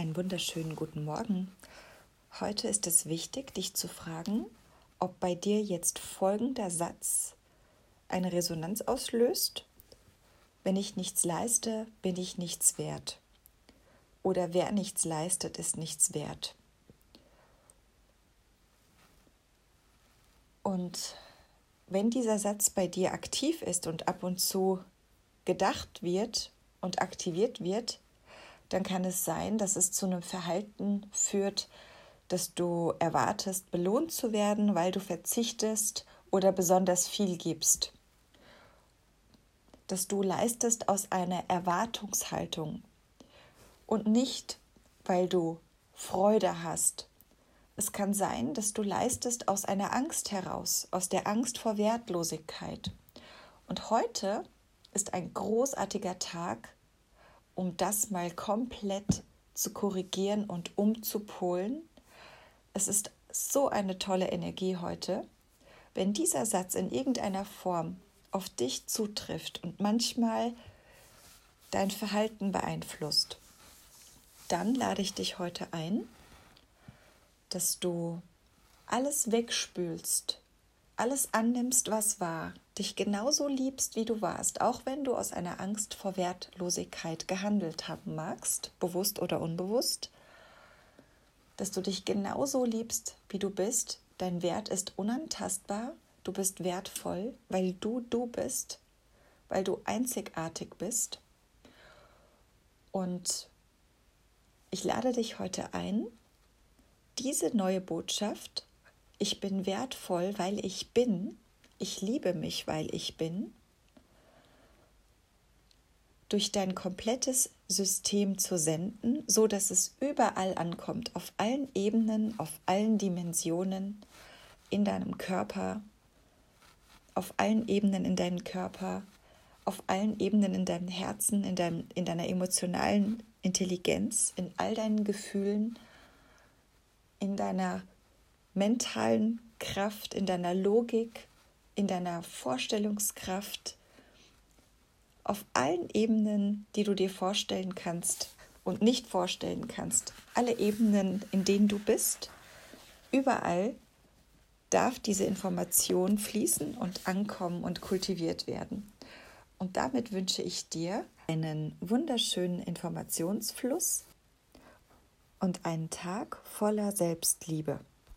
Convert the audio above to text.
Einen wunderschönen guten Morgen. Heute ist es wichtig, dich zu fragen, ob bei dir jetzt folgender Satz eine Resonanz auslöst. Wenn ich nichts leiste, bin ich nichts wert. Oder wer nichts leistet, ist nichts wert. Und wenn dieser Satz bei dir aktiv ist und ab und zu gedacht wird und aktiviert wird, dann kann es sein, dass es zu einem Verhalten führt, dass du erwartest, belohnt zu werden, weil du verzichtest oder besonders viel gibst. Dass du leistest aus einer Erwartungshaltung und nicht, weil du Freude hast. Es kann sein, dass du leistest aus einer Angst heraus, aus der Angst vor Wertlosigkeit. Und heute ist ein großartiger Tag, um das mal komplett zu korrigieren und umzupolen. Es ist so eine tolle Energie heute. Wenn dieser Satz in irgendeiner Form auf dich zutrifft und manchmal dein Verhalten beeinflusst, dann lade ich dich heute ein, dass du alles wegspülst, alles annimmst, was war, dich genauso liebst, wie du warst, auch wenn du aus einer Angst vor Wertlosigkeit gehandelt haben magst, bewusst oder unbewusst, dass du dich genauso liebst, wie du bist. Dein Wert ist unantastbar, du bist wertvoll, weil du du bist, weil du einzigartig bist. Und ich lade dich heute ein, diese neue Botschaft, ich bin wertvoll, weil ich bin, ich liebe mich, weil ich bin, durch dein komplettes System zu senden, so dass es überall ankommt, auf allen Ebenen, auf allen Dimensionen in deinem Körper, auf allen Ebenen in deinem Körper, auf allen Ebenen in deinem Herzen, in, deinem, in deiner emotionalen Intelligenz, in all deinen Gefühlen, in deiner mentalen Kraft, in deiner Logik, in deiner Vorstellungskraft, auf allen Ebenen, die du dir vorstellen kannst und nicht vorstellen kannst, alle Ebenen, in denen du bist, überall darf diese Information fließen und ankommen und kultiviert werden. Und damit wünsche ich dir einen wunderschönen Informationsfluss und einen Tag voller Selbstliebe.